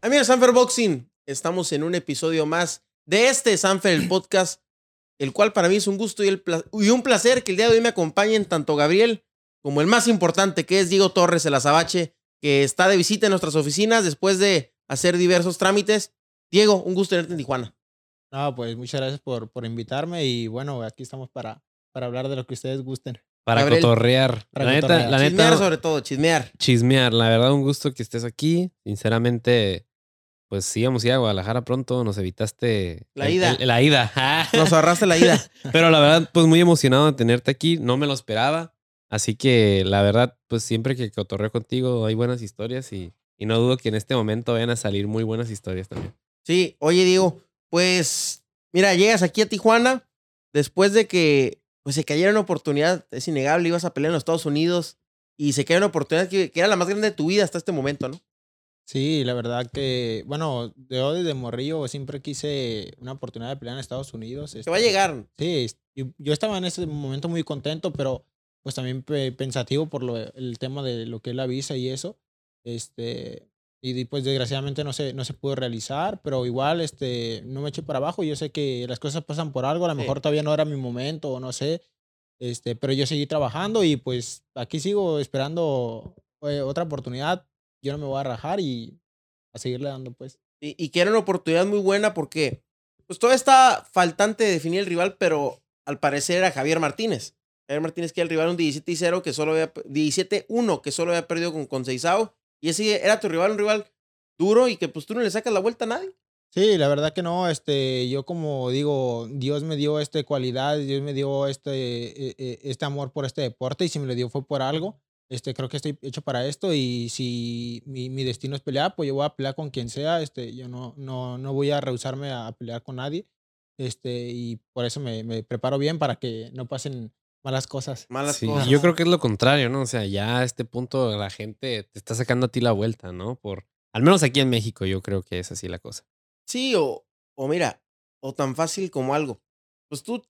Amigos de Sanfer Boxing, estamos en un episodio más de este Sanfer, el podcast, el cual para mí es un gusto y, el pla- y un placer que el día de hoy me acompañen tanto Gabriel como el más importante, que es Diego Torres, el azabache, que está de visita en nuestras oficinas después de hacer diversos trámites. Diego, un gusto tenerte en Tijuana. No, pues muchas gracias por, por invitarme y bueno, aquí estamos para, para hablar de lo que ustedes gusten. Para Gabriel. cotorrear. Para la neta, la Chismear neta, sobre todo, chismear. chismear. La verdad, un gusto que estés aquí. Sinceramente, pues sí, íbamos a ir a Guadalajara pronto. Nos evitaste La el- ida. el- la ida. Nos ahorraste la ida. Pero la verdad, pues muy emocionado de tenerte aquí. No me lo esperaba. Así que la verdad, pues siempre que cotorreo contigo hay buenas historias y, y no dudo que en este momento vayan a salir muy buenas historias también. Sí, oye Diego, pues mira, llegas aquí a Tijuana después de que pues, se cayera una oportunidad, es innegable, ibas a pelear en los Estados Unidos y se cayó una oportunidad que, que era la más grande de tu vida hasta este momento, ¿no? Sí, la verdad que, bueno, yo desde morrillo siempre quise una oportunidad de pelear en Estados Unidos. Te va a este, llegar. Sí, yo, estaba en ese momento muy contento, pero pues también pe- pensativo por lo, el tema de lo que es la visa y eso. Este, y pues desgraciadamente no se, no se pudo realizar, pero igual este, no me eché para abajo. Yo sé que las cosas pasan por algo, a lo Sí. mejor todavía no era mi momento o no sé. Este, pero yo seguí trabajando y pues aquí sigo esperando eh, otra oportunidad. Yo no me voy a rajar y a seguirle dando pues. Y, y que era una oportunidad muy buena porque pues todavía está faltante de definir el rival, pero al parecer era Javier Martínez. Javier Martínez que era el rival un 17 y 0 que solo había 17-1 que solo había perdido con Conceizao y ese era tu rival, un rival duro y que pues tú no le sacas la vuelta a nadie. Sí, la verdad que no, este, yo como digo, Dios me dio este cualidad, Dios me dio este, eh, eh, este amor por este deporte y si me lo dio fue por algo, este, creo que estoy hecho para esto y si mi, mi destino es pelear, pues yo voy a pelear con quien sea, este, yo no, no, no voy a rehusarme a pelear con nadie, este, y por eso me, me preparo bien para que no pasen malas cosas. Malas Sí, cosas. yo creo que es lo contrario, ¿no? O sea, ya a este punto la gente te está sacando a ti la vuelta, ¿no? Por, al menos aquí en México yo creo que es así la cosa. Sí, o, o mira, o tan fácil como algo. Pues tú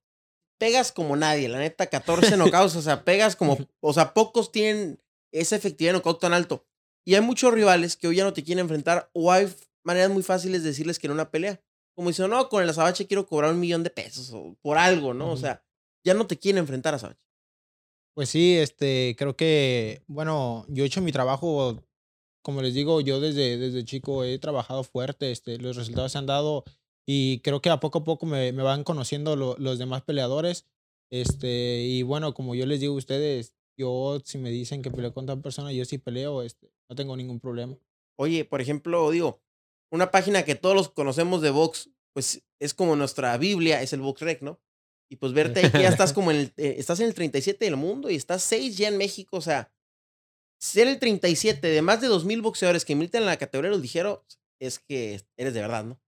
pegas como nadie, la neta, 14 knockouts, o sea, pegas como, o sea, pocos tienen esa efectividad de knockout tan alto. Y hay muchos rivales que hoy ya no te quieren enfrentar, o hay maneras muy fáciles de decirles que en una pelea. Como dicen, no, con el azabache quiero cobrar un millón de pesos, o por algo, ¿no? O sea, ya no te quieren enfrentar a azabache. Pues sí, este, creo que, bueno, yo he hecho mi trabajo, como les digo, yo desde, desde chico he trabajado fuerte, este, los resultados se han dado y creo que a poco a poco me, me van conociendo lo- los demás peleadores, este, y bueno, como yo les digo a ustedes, yo si me dicen que peleo con tal persona, yo sí peleo, este, no tengo ningún problema. Oye, por ejemplo, digo, una página que todos los conocemos de Vox, pues es como nuestra Biblia, es el VoxRec, ¿no? Y pues verte ahí que ya estás como en el, eh, estás en el 37 del mundo y estás 6 ya en México, o sea, ser el 37 de más de 2.000 boxeadores que militan en la categoría de los ligeros es que eres de verdad, ¿no?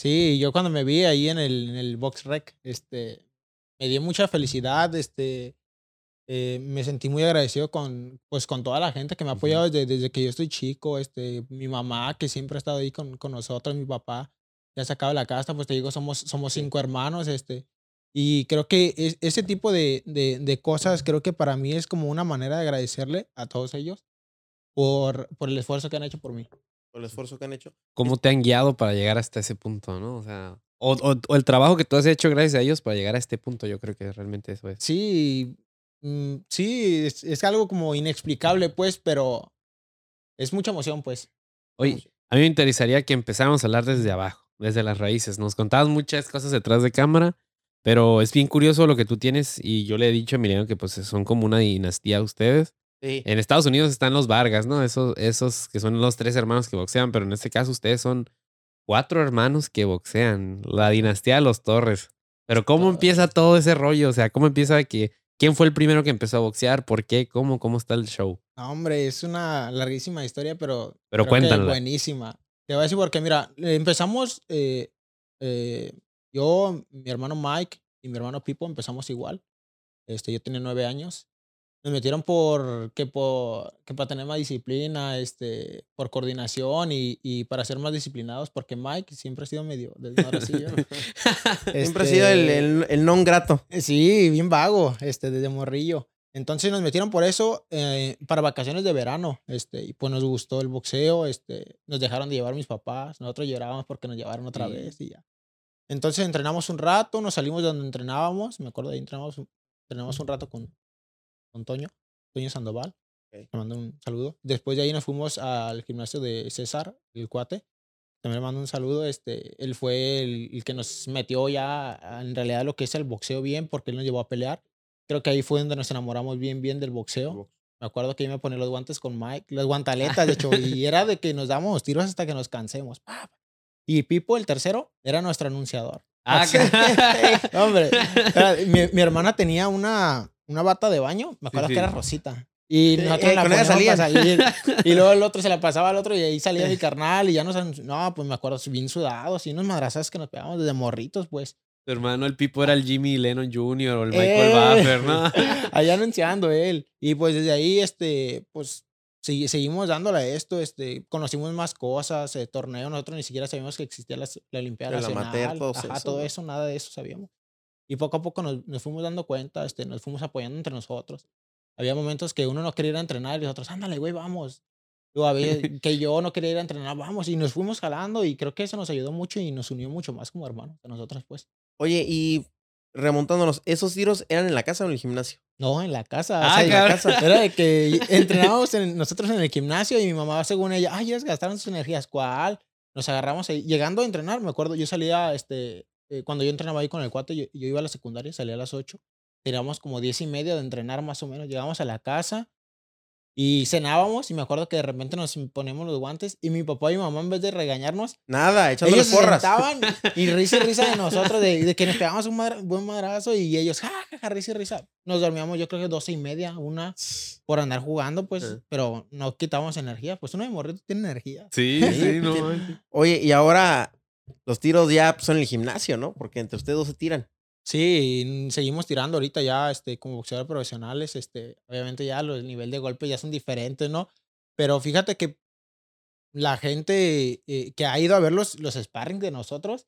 Sí, yo cuando me vi ahí en el, en el Box Rec, este, me dio mucha felicidad, este, eh, me sentí muy agradecido con, pues, con toda la gente que me ha apoyado desde, desde que yo estoy chico, este, mi mamá que siempre ha estado ahí con, con nosotros, mi papá, ya sacado de la casa, pues te digo, somos, somos cinco hermanos, este, y creo que es- ese tipo de, de, de cosas, creo que para mí es como una manera de agradecerle a todos ellos por, por el esfuerzo que han hecho por mí. Por el esfuerzo que han hecho. ¿Cómo te han guiado para llegar hasta ese punto, no? O sea, o, o- o el trabajo que tú has hecho gracias a ellos para llegar a este punto, yo creo que realmente eso es. Sí, mm, sí, es, es algo como inexplicable, pues, pero es mucha emoción, pues. Oye, a mí me interesaría que empezáramos a hablar desde abajo, desde las raíces. Nos contabas muchas cosas detrás de cámara, pero es bien curioso lo que tú tienes y yo le he dicho a Emiliano que pues son como una dinastía ustedes. Sí. En Estados Unidos están los Vargas, ¿no? Esos, esos que son los tres hermanos que boxean, pero en este caso ustedes son cuatro hermanos que boxean. La dinastía de los Torres. Pero ¿cómo Torres. empieza todo ese rollo? O sea, ¿cómo empieza que... ¿Quién fue el primero que empezó a boxear? ¿Por qué? ¿Cómo? ¿Cómo está el show? No, hombre, es una larguísima historia, pero. Pero cuéntanla. Buenísima. Te voy a decir porque, mira, empezamos. eh, eh, yo, mi hermano Mike y mi hermano Pipo empezamos igual. Este, yo tenía nueve años. Nos metieron por que, por que para tener más disciplina, este, por coordinación y, y para ser más disciplinados, porque Mike siempre ha sido medio desmadrocillo. Siempre ha sido el, Este, el, el non grato. Sí, bien vago, este, desde morrillo. Entonces nos metieron por eso eh, para vacaciones de verano, este, y pues nos gustó el boxeo, este, nos dejaron de llevar mis papás, nosotros llorábamos porque nos llevaron otra Sí. vez y ya. Entonces entrenamos un rato, nos salimos de donde entrenábamos, me acuerdo de ahí entrenamos, entrenamos un rato con, con Toño, Toño Sandoval, Ok. le mando un saludo. Después de ahí nos fuimos al gimnasio de César, el cuate, también le mando un saludo, este, él fue el, el que nos metió ya en realidad lo que es el boxeo bien, porque él nos llevó a pelear. Creo que ahí fue donde nos enamoramos bien, bien del boxeo. Me acuerdo que yo me ponía los guantes con Mike, las guantaletas, de hecho, y era de que nos damos tiros hasta que nos cansemos. Y Pipo, el tercero, era nuestro anunciador. Ah, hombre, mi hermana tenía una, una bata de baño, me acuerdo sí. que era rosita. Y nosotros eh, la con salían. salir. Y luego el otro se la pasaba al otro y ahí salía mi carnal y ya nos... No, pues me acuerdo, bien sudados y unos madrazas que nos pegamos desde morritos, pues. Tu hermano, el Pipo, era el Jimmy Lennon Jr. o el Michael Eh. Buffer, ¿no? Allá anunciando él. Y pues desde ahí, este, pues segui- seguimos dándole a esto, este, conocimos más cosas, eh, torneo, nosotros ni siquiera sabíamos que existía la, la Olimpiada El Nacional. amateur, todo Ajá, eso, todo ¿no? eso, nada de eso sabíamos. Y poco a poco nos, nos fuimos dando cuenta, este, nos fuimos apoyando entre nosotros. Había momentos que uno no quería ir a entrenar y los otros, ándale, güey, vamos. Luego había que yo no quería ir a entrenar, vamos. Y nos fuimos jalando y creo que eso nos ayudó mucho y nos unió mucho más como hermanos a nosotros, pues. Oye, y remontándonos, ¿esos tiros eran en la casa o en el gimnasio? No, en la casa. Ah, o sea, en la casa. Era de que entrenábamos en- nosotros en el gimnasio y mi mamá, según ella, ay, ellos gastaron sus energías. ¿Cuál? Nos agarramos ahí. Llegando a entrenar, me acuerdo, yo salía, este, eh, cuando yo entrenaba ahí con el cuate, yo, yo iba a la secundaria, salía a las 8. Teníamos como 10 y media de entrenar más o menos. Llegamos a la casa y cenábamos y me acuerdo que de repente nos ponemos los guantes y mi papá y mi mamá en vez de regañarnos, Nada, ellos se porras. sentaban y risa y risa de nosotros, de, de que nos pegamos un madra- buen madrazo y ellos, ja, ja, ja, risa y risa. Nos dormíamos yo creo que doce y media, una, por andar jugando, pues, Ajá. pero no quitábamos energía. Pues uno de morrito tiene energía. Sí, sí, no. manches. Oye, y ahora los tiros ya pues, son en el gimnasio, ¿no? Porque entre ustedes dos se tiran. Sí, seguimos tirando ahorita ya, este, como boxeadores profesionales, este, obviamente ya los, el nivel de golpe ya son diferentes, ¿no? Pero fíjate que la gente eh, que ha ido a ver los, los sparring de nosotros,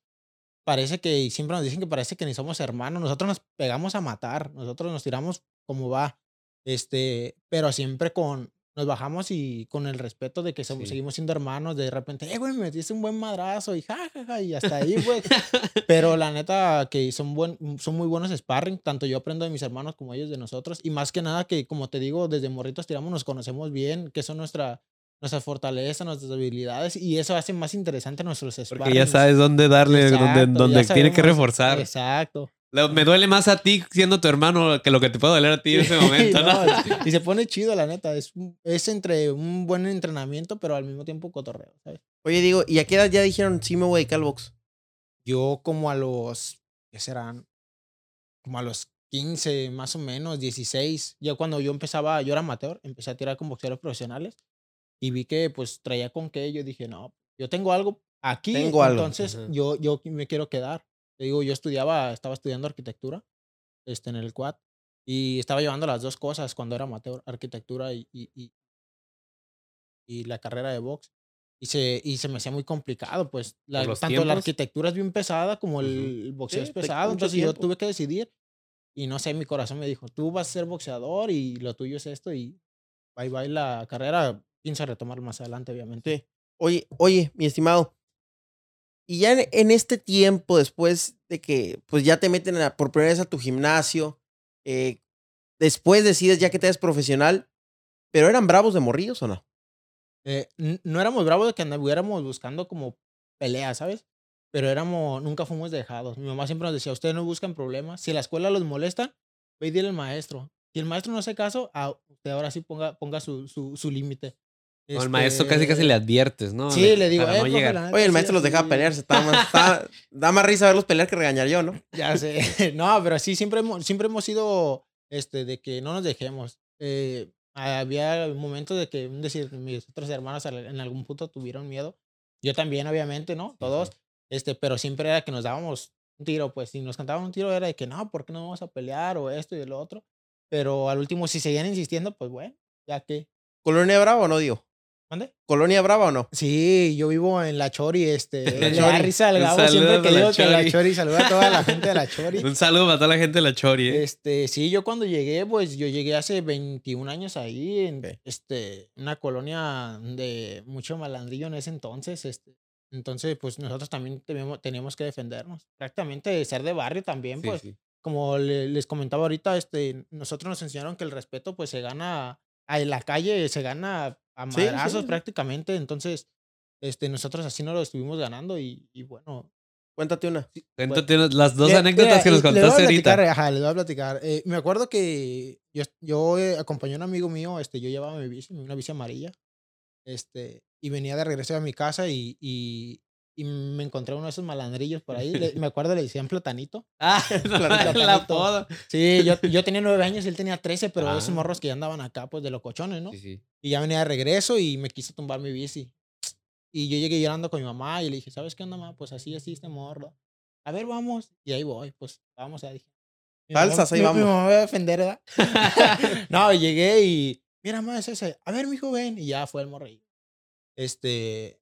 parece que, siempre nos dicen que parece que ni somos hermanos, nosotros nos pegamos a matar, nosotros nos tiramos como va, este, pero siempre con, nos bajamos y con el respeto de que somos, Sí. seguimos siendo hermanos, de repente, eh, güey, me metiste un buen madrazo y ja, ja, ja, y hasta ahí, pues. Pero la neta que son, buen, son muy buenos sparring, tanto yo aprendo de mis hermanos como ellos de nosotros. Y más que nada que, como te digo, desde morritos tiramos, nos conocemos bien, que son nuestra, nuestras fortalezas, nuestras habilidades. Y eso hace más interesante nuestros sparring. Porque ya sabes dónde darle, Exacto, dónde, tiene que reforzar. Exacto. Lo- Me duele más a ti siendo tu hermano que lo que te puede doler a ti en ese momento, ¿no? No, y se pone chido, la neta. Es, es entre un buen entrenamiento, pero al mismo tiempo cotorreo, ¿sabes? Oye, digo, ¿y a qué edad ya dijeron sí me voy a dedicar al box? Yo como a los, ¿qué serán? Como a los 15, más o menos, 16. Ya cuando yo empezaba, yo era amateur, empecé a tirar con boxeadores profesionales y vi que pues traía con qué, yo dije, no, yo tengo algo aquí, Tengo algo, entonces ajá. yo, yo me quiero quedar. Te digo, yo estudiaba, estaba estudiando arquitectura este, en el quad y estaba llevando las dos cosas cuando era amateur, arquitectura y, y, y, y la carrera de box. Y se, y se me hacía muy complicado, pues la, tanto la tiempos? arquitectura es bien pesada como el, el boxeo Sí, es pesado, entonces yo tiempo. tuve que decidir y no sé, mi corazón me dijo, tú vas a ser boxeador y lo tuyo es esto y bye bye la carrera, pienso retomar más adelante, obviamente. Sí. Oye, oye, mi estimado. Y ya en, este tiempo, después de que pues ya te meten a- por primera vez a tu gimnasio, eh, después decides ya que te eres profesional, ¿pero eran bravos de morrillos o no? Eh, no éramos bravos de que anduviéramos buscando como peleas, ¿sabes? Pero éramos, nunca fuimos dejados. Mi mamá siempre nos decía, ustedes no buscan problemas. Si la escuela los molesta, ve y dile al maestro. Si el maestro no hace caso, usted ahora sí ponga, ponga su, su, su límite. O el maestro casi casi Este, le adviertes, ¿no? Sí, De- le digo, eh, no profe, llegar. la neta, Oye, el sí, maestro los dejaba así". pelearse, está más, está- da más risa verlos pelear que regañar yo, ¿no? Ya sé. No, pero sí, siempre hemos, siempre hemos sido este, de que no nos dejemos. Eh, había momentos de que, decir, mis otros hermanos en algún punto tuvieron miedo. Yo también, obviamente, ¿no? Todos. este, pero siempre era que nos dábamos un tiro, pues si nos cantaban un tiro era de que no, ¿por qué no vamos a pelear? O esto y lo otro. Pero al último, si seguían insistiendo, pues bueno, ya que. ¿Colonia Bravo o no, digo? ¿Mande? ¿Colonia Brava o no? Sí, yo vivo en La Chori, este. La le da Chori. risa al Un Gabo saludo siempre que a La digo que La Chori. Saluda a toda la gente de La Chori. Un saludo para toda la gente de la Chori, ¿eh? Este, sí, yo cuando llegué, pues yo llegué hace 21 años ahí, en Ok. este, una colonia de mucho malandrillo en ese entonces, este. Entonces, pues nosotros también teníamos, teníamos que defendernos. Prácticamente ser de barrio también, Sí, pues, sí. como le- les comentaba ahorita, este, nosotros nos enseñaron que el respeto, pues, se gana en la calle, se gana a Sí, sí, madrazos sí. prácticamente. Entonces, este, nosotros así no lo estuvimos ganando y, y bueno, Cuéntate una. Cuéntate unas- las dos Mira, anécdotas que nos le voy a contaste platicar, ahorita. Ajá, les voy a platicar. Eh, me acuerdo que yo, yo eh, acompañé a un amigo mío, este, yo llevaba mi bici, una bici amarilla, este, y venía de regreso a mi casa y, y, y me encontré uno de esos malandrillos por ahí. le- me acuerdo le decían platanito. Ah, Platanito. la. Sí, yo, yo tenía nueve años y él tenía trece, pero Ah. esos morros que ya andaban acá, pues de locochones, ¿no? Sí, sí. Y ya venía de regreso y me quiso tumbar mi bici. Y yo llegué llorando con mi mamá y le dije, ¿sabes qué onda, mamá? Pues así, así, este morro. A ver, vamos. Y ahí voy, pues vamos, dije. Mi mamá- Salsas, ahí mi- Mi vamos. mamá me va a defender, ¿verdad? no, llegué y, mira, mamá, es ese. A ver, mijo, ven. Y ya fue el morrillo. Este,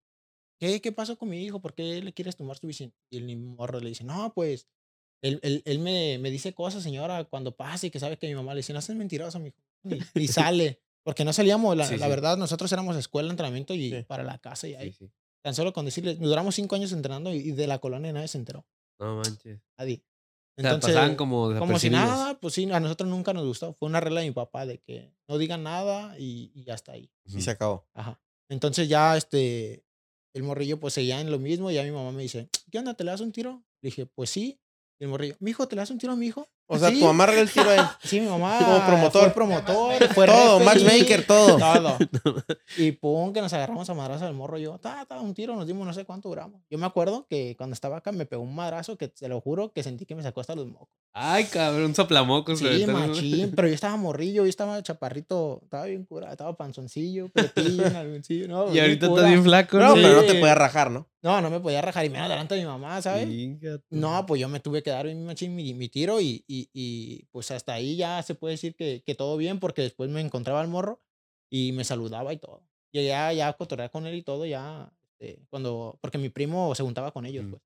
¿qué, ¿qué pasó con mi hijo? ¿Por qué le quieres tomar su bici? Y el morro le dice, no, pues, él, él, él me, me dice cosas, señora, cuando pase y que sabe que mi mamá le dice, no seas mentiroso, mijo. Y, y sale. Porque no salíamos, la, Sí, la sí. verdad, nosotros éramos escuela, entrenamiento y Sí. para la casa y ahí. Sí, sí. Tan solo con decirle, duramos cinco años entrenando y, y de la colonia nadie se enteró. No manches. Nadie. O sea, como como si nada, pues sí, a nosotros nunca nos gustó. Fue una regla de mi papá de que no digan nada y, y ya está ahí. Y se acabó. Ajá. Entonces ya este, el morrillo pues seguía en lo mismo y ya mi mamá me dice, ¿qué onda? ¿Te le das un tiro? Le dije, pues sí. Y el morrillo, mijo, ¿te le das un tiro a mi hijo? O sea, "Sí". tu mamá el tiro a él. Sí, mi mamá. Como promotor. Fue promotor, fue Todo, referee, matchmaker, todo. Todo. Y pum, que nos agarramos a madrazo del morro. Yo, ta, ta, un tiro, nos dimos no sé cuánto duramos. Yo me acuerdo que cuando estaba acá me pegó un madrazo que te lo juro que sentí que me sacó hasta los mocos. Ay, cabrón, un soplamocos. Sí, machín, pero yo estaba morrillo, yo estaba chaparrito, estaba bien curado, estaba panzoncillo, nalgoncillo, no, Y ahorita estás bien flaco, No, ¿no? pero no te Sí. puede rajar, ¿no? No, no me podía rajar y menos delante de mi mamá, ¿sabes? Fíjate. No, pues yo me tuve que dar mi, machín, mi, mi tiro y, y, y, pues hasta ahí ya se puede decir que, que todo bien porque después me encontraba el morro y me saludaba y todo. Y ya, ya cotorreaba con él y todo, ya, este, cuando, porque mi primo se juntaba con ellos, Mm. pues.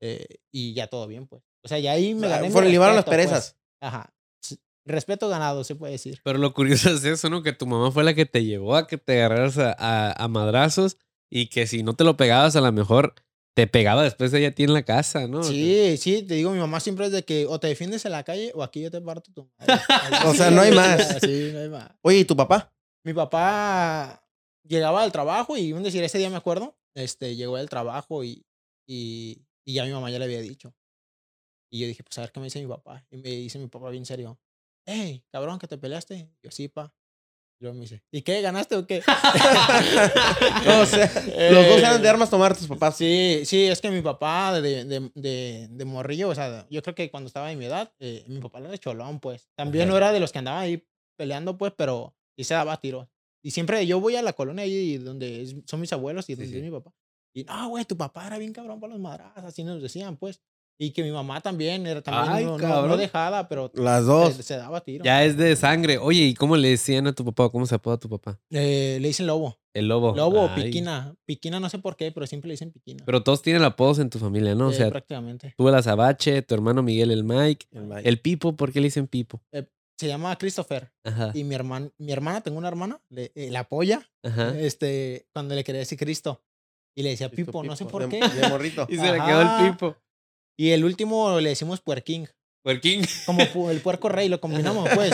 eh, y ya todo bien, pues. O sea, ya ahí me O sea, gané fueron- limaron las respeto, pues. perezas. Ajá. Respeto ganado, se puede decir. Pero lo curioso es eso, ¿no? Que tu mamá fue la que te llevó a que te agarraras a, a- a madrazos y que si no te lo pegabas, a lo mejor te pegaba después de ella a ti en la casa, ¿no? Sí, sí, te digo, mi mamá siempre es de que o te defiendes en la calle o aquí yo te parto tu madre. O sea, no hay más. Sí, no hay más. Oye, ¿y tu papá? Mi papá llegaba al trabajo y un decir, ese día me acuerdo, este, llegó del trabajo y, y, y ya mi mamá ya le había dicho. Y yo dije, pues a ver qué me dice mi papá. Y me dice mi papá bien serio, hey, cabrón, que te peleaste. Yo, sí, pa. Y luego me dice, ¿y qué? ¿Ganaste o qué? No, o sea, los dos eran de armas tomar tus papás. Sí, sí, es que mi papá de, de, de, de morrillo, o sea, yo creo que cuando estaba en mi edad, eh, mi papá era de cholón, pues. También no era de los que andaban ahí peleando, pues, pero sí se daba tiros. Y siempre yo voy a la colonia ahí donde es- son mis abuelos y donde sí. es mi papá. Y no, güey, tu papá era bien cabrón para los madrazos, así nos decían, pues. Y que mi mamá también era también Ay, no, no- no dejada, pero Las se, dos. se daba tiro. Ya es de sangre. Oye, ¿y cómo le decían a tu papá? ¿Cómo se apoda tu papá? Eh, le dicen lobo. El lobo. Lobo o piquina. Piquina no sé por qué, pero siempre le dicen piquina. Pero todos tienen apodos en tu familia, ¿no? O Eh, sea, prácticamente. tú el azabache, tu hermano Miguel el Mike, El Mike. el Pipo, ¿por qué le dicen Pipo? Se llama Christopher. Ajá. Y mi hermana, mi hermana, tengo una hermana, le, eh, la apoya, Ajá. este, cuando le quería decir Cristo. Y le decía Pipo, Pipo, no sé por de- qué. De morrito. Y se le quedó Ajá. el Pipo. Y el último le decimos Puerking, Puerquín. como pu- el puerco rey, lo combinamos, pues.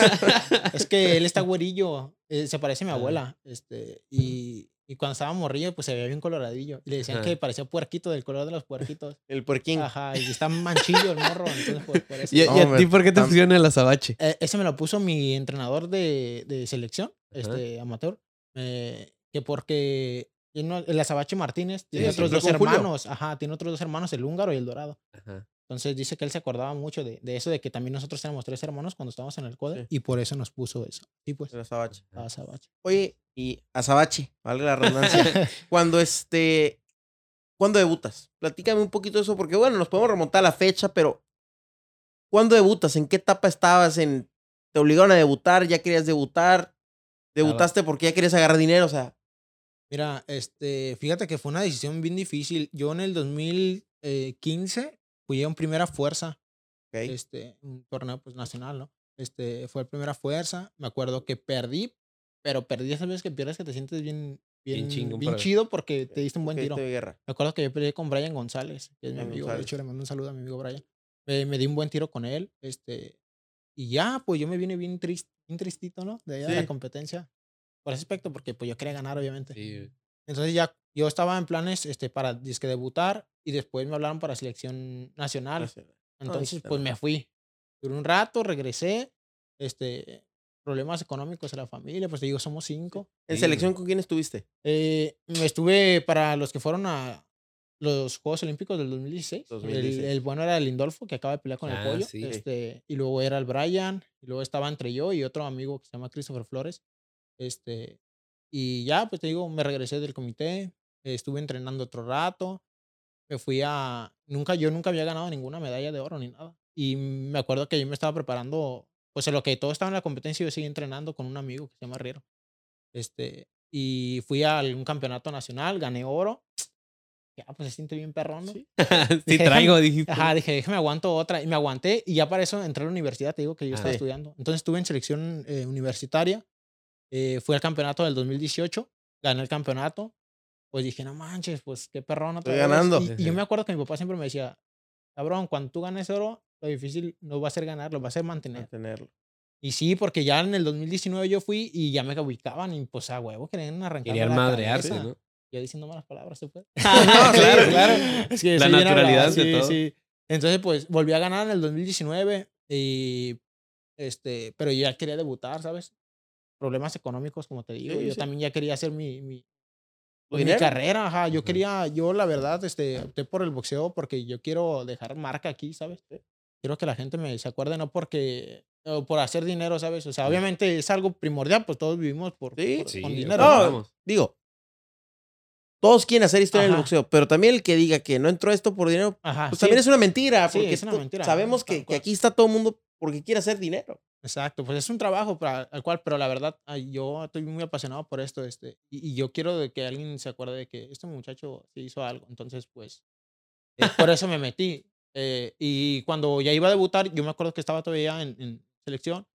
Es que él está güerillo, eh, se parece a mi abuela, este, y, y cuando estaba morrillo, pues se veía bien coloradillo. Y le decían Ajá. que parecía puerquito del color de los puerquitos. El puerquín. Ajá, y está manchillo el morro, entonces por, por eso. ¿Y, y a ti por qué te tam- pusieron el azabache? Eh, ese me lo puso mi entrenador de, de selección, Ajá. este amateur, eh, que porque tiene el Azabache Martínez tiene Sí, otros dos Julio. hermanos, ajá, tiene otros dos hermanos, el húngaro y el dorado. Ajá. Entonces dice que él se acordaba mucho de, de eso, de que también nosotros éramos tres hermanos cuando estábamos en el CODE Sí. y por eso nos puso eso. Sí, pues, El azabache. Azabache. Oye, y azabache, valga la redundancia. cuando este. ¿Cuándo debutas? Platícame un poquito de eso, porque bueno, nos podemos remontar a la fecha, pero. ¿Cuándo debutas? ¿En qué etapa estabas? ¿En, ¿Te obligaron a debutar? ¿Ya querías debutar? ¿Debutaste porque ya querías agarrar dinero? O sea, Mira, este, fíjate que fue una decisión bien difícil. Yo en el 2015 fui a un primera fuerza, Ok. este, un torneo pues nacional, ¿no? Este, fue el primera fuerza. Me acuerdo que perdí, pero perdí esas veces que pierdes que te sientes bien, Bien bien, bien chido porque te diste un buen tiro. Me acuerdo que yo peleé con Brian González, que es mi amigo. González. De hecho, le mando un saludo a mi amigo Brian. Me, me di un buen tiro con él. Este, y ya, pues yo me vine bien, triste, bien tristito, ¿no? De allá de Sí. la competencia. Por ese aspecto, porque pues yo quería ganar, obviamente. Sí. Entonces ya yo estaba en planes este, para disque debutar y después me hablaron para selección nacional. Gracias. Entonces, pues me fui. Duré un rato, regresé. Este, problemas económicos en la familia, pues te digo, somos cinco. ¿En Sí, selección con quién estuviste? Eh, estuve para los que fueron a los Juegos Olímpicos del 2016. El- 2016. El, bueno era el Lindolfo, que acaba de pelear con Ah, el pollo. sí. Este, y luego era el Brian, y luego estaba entre yo y otro amigo que se llama Christopher Flores. Este, y ya, pues te digo, me regresé del comité, estuve entrenando otro rato, me fui a... Nunca, yo nunca había ganado ninguna medalla de oro ni nada. Y me acuerdo que yo me estaba preparando, pues en lo que todo estaba en la competencia, yo seguí entrenando con un amigo que se llama Riero. Este, y fui a un campeonato nacional, gané oro. Ya, pues se siente bien perrón, ¿no? Sí. sí, Dije, traigo, dijiste. Ajá, dije, déjame aguanto otra. Y me aguanté. Y ya para eso entré a la universidad, te digo que yo estaba estudiando. Entonces estuve en selección eh, universitaria. Eh, fui al campeonato del 2018. Gané el campeonato. Pues dije, no manches, pues qué perrón otra Estoy vez". ganando. Y, y yo me acuerdo que mi papá siempre me decía, cabrón, cuando tú ganes oro, lo difícil no va a ser ganar, lo va a ser mantener. Mantenerlo. Y sí, porque ya en el 2019 yo fui y ya me ubicaban y pues a huevo querían arrancar. Querían madrearse, ¿no? Yo diciendo malas palabras, ¿se puede? No, claro, claro. Es que La naturalidad de sí, todo. sí. Entonces, pues, volví a ganar en el 2019 y, este, pero yo ya quería debutar, ¿sabes? Problemas económicos, como te digo. Sí, yo sí. también ya quería hacer mi, mi, ¿Tu pues, mi carrera, ajá. Yo Ujú. quería, yo la verdad, este, opté por el boxeo porque yo quiero dejar marca aquí, ¿sabes? Quiero que la gente me se acuerde, no porque, o por hacer dinero, ¿sabes? O sea, obviamente es algo primordial, pues todos vivimos por, Sí, por- Sí, con dinero. No. Digo, todos quieren hacer historia en el Ajá. boxeo, pero también el que diga que no entró esto por dinero, Ajá, pues sí. también es una mentira, Sí, porque es una mentira, sabemos que, que aquí está todo el mundo porque quiere hacer dinero. Exacto, pues es un trabajo para al cual, pero la verdad, yo estoy muy apasionado por esto, este, y, y yo quiero de que alguien se acuerde de que este muchacho sí hizo algo, entonces, pues, eh, por eso me metí. eh, y cuando ya iba a debutar, yo me acuerdo que estaba todavía en, en selección,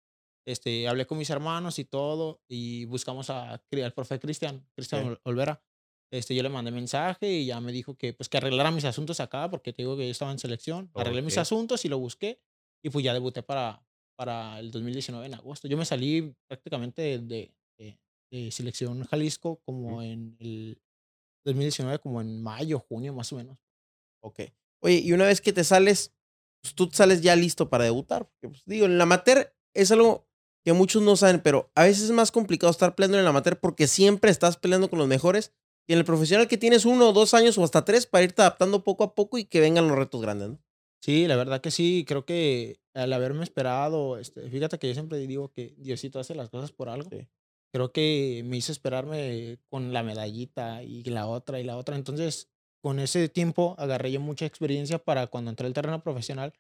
este, hablé con mis hermanos y todo, y buscamos a, al profe Cristian, Cristian. Ol- Olvera. Este, yo le mandé mensaje y ya me dijo que, pues, que arreglara mis asuntos acá, porque te digo que yo estaba en selección. Arreglé mis Ok. asuntos y lo busqué, y pues ya debuté para, para el 2019 en agosto. Yo me salí prácticamente de, de- de- de selección Jalisco como en el 2019, como en mayo, junio más o menos. Ok. Oye, y una vez que te sales, pues tú sales ya listo para debutar. Porque, pues, digo, en el amateur es algo que muchos no saben, pero a veces es más complicado estar peleando en el amateur porque siempre estás peleando con los mejores. Y en el profesional que tienes uno o dos años o hasta tres para irte adaptando poco a poco y que vengan los retos grandes, ¿no? Sí, la verdad que sí, creo que al haberme esperado, este, fíjate que yo siempre digo que Diosito hace las cosas por algo. Sí. Creo que me hizo esperarme con la medallita y la otra y la otra. Entonces, con ese tiempo agarré yo mucha experiencia para cuando entré al terreno profesional,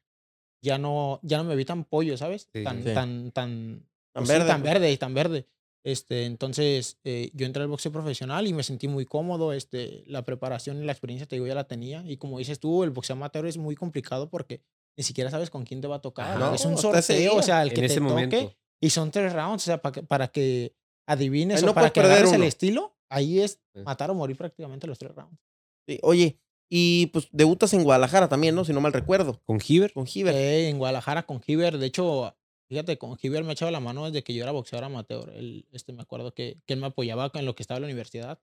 ya no, ya no me vi tan pollo, ¿sabes? Sí. Tan, Sí. tan, tan, Tan pues verde, tan pues. verde y tan verde. Este, entonces, eh, yo entré al boxeo profesional y me sentí muy cómodo. Este, la preparación y la experiencia, te digo, ya la tenía. Y como dices tú, el boxeo amateur es muy complicado porque ni siquiera sabes con quién te va a tocar. Es un No, hasta ese sorteo, o sea, el En que te toque. momento. Y son tres rounds, o sea, para que, para que adivines Ahí o no para que agarres el estilo, ahí es matar o morir prácticamente los tres rounds. Sí, Oye, y pues debutas en Guadalajara también, ¿no? Si no mal recuerdo. ¿Con Hiver? Con Giver. Eh, en Guadalajara con Giver, de hecho, fíjate, con Giver me ha echado la mano desde que yo era boxeador amateur. Él, este, me acuerdo que, que él me apoyaba en lo que estaba en la universidad.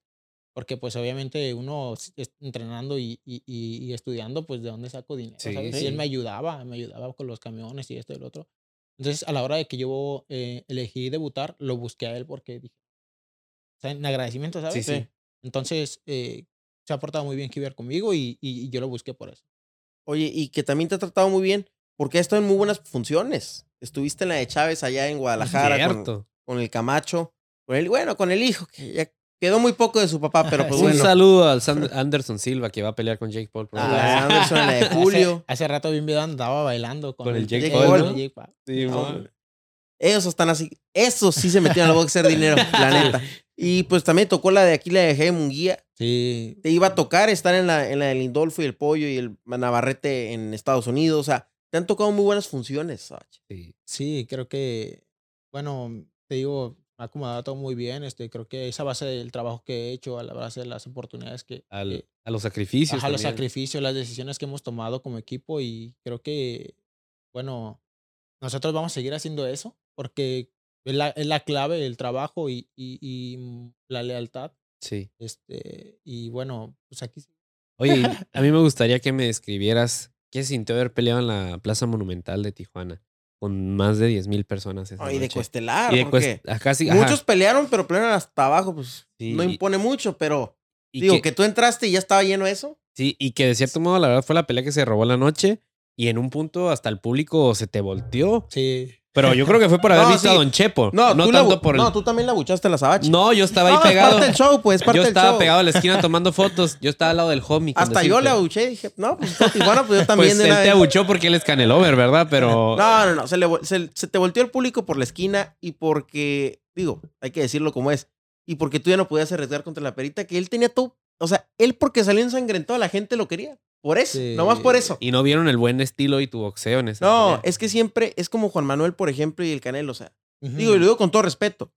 Porque pues obviamente uno entrenando y, y, y- estudiando, pues de dónde saco dinero, Sí, ¿sabes? sí. Y él me ayudaba, me ayudaba con los camiones y esto y lo otro. Entonces, a la hora de que yo eh, elegí debutar, lo busqué a él porque dije, o sea, en agradecimiento, ¿sabes? Sí, sí. Entonces, eh, se ha portado muy bien Giver conmigo y, y- y yo lo busqué por eso. Oye, y que también te ha tratado muy bien porque has estado en muy buenas funciones. Estuviste en la de Chávez allá en Guadalajara con, Cierto. con el Camacho. Con el, bueno, con el hijo, que ya quedó muy poco de su papá, pero pues Un bueno. saludo al Sand- Anderson Silva que va a pelear con Jake Paul. Ah. Anderson en la de Julio. Hace, hace rato vi un video andaba bailando con, Con el Jake Paul, con ¿no? Jake Paul. Sí, No. Esos están así. Esos sí se metieron al boxear dinero, la neta. Y pues también tocó la de aquí, la de Munguía. Sí. Te iba a tocar estar en la, en la del Indolfo y el Pollo y el Navarrete en Estados Unidos. O sea, te han tocado muy buenas funciones, Sabache. Sí. Sí, creo que, bueno, te digo, me ha acomodado todo muy bien. Este, creo que esa base del trabajo que he hecho, a la base de las oportunidades que, Al- que- a los sacrificios. ajá, los sacrificios, las decisiones que hemos tomado como equipo y creo que, bueno, nosotros vamos a seguir haciendo eso porque es la, es la clave, el trabajo y, y, y, mm, la lealtad. Sí. Este, y bueno, pues aquí sí. Oye, a mí me gustaría que me describieras qué sintió haber peleado en la Plaza Monumental de Tijuana con más de 10 mil personas. esa Ay, de noche. Cuestelar. Y de porque Cuest- ajá, sí, ajá. muchos pelearon, pero pelearon hasta abajo. Pues Sí, no y- impone mucho, pero Y digo que- que tú entraste y ya estaba lleno eso. Sí, y que de cierto modo, la verdad, fue la pelea que se robó la noche. Y en un punto hasta el público se te volteó. Sí. Pero yo creo que fue por haber No, visto sí. a Don Chepo. No, No, tú la tanto bu- por el. no, tú también la buchaste a la Sabache. No, yo estaba ahí No, pegado. Parte del show, pues, es parte Yo del estaba show. pegado a la esquina tomando fotos. Yo estaba al lado del homie. con Hasta yo decirte. le abuché y dije, no, pues todo Tijuana, pues yo también Pues de él una te vez. abuchó porque él es canelover, ¿verdad? Pero. No, no, no. Se, le se te volteó el público por la esquina y porque, digo, hay que decirlo como es. Y porque tú ya no podías arriesgar contra la perita, que él tenía todo. O sea, él porque salió ensangrentado, la gente lo quería. Por eso, Sí. nomás por eso. Y no vieron el buen estilo y tu boxeo en No, es que siempre es como Juan Manuel, por ejemplo, y el Canelo. O sea, digo, y lo digo con todo respeto.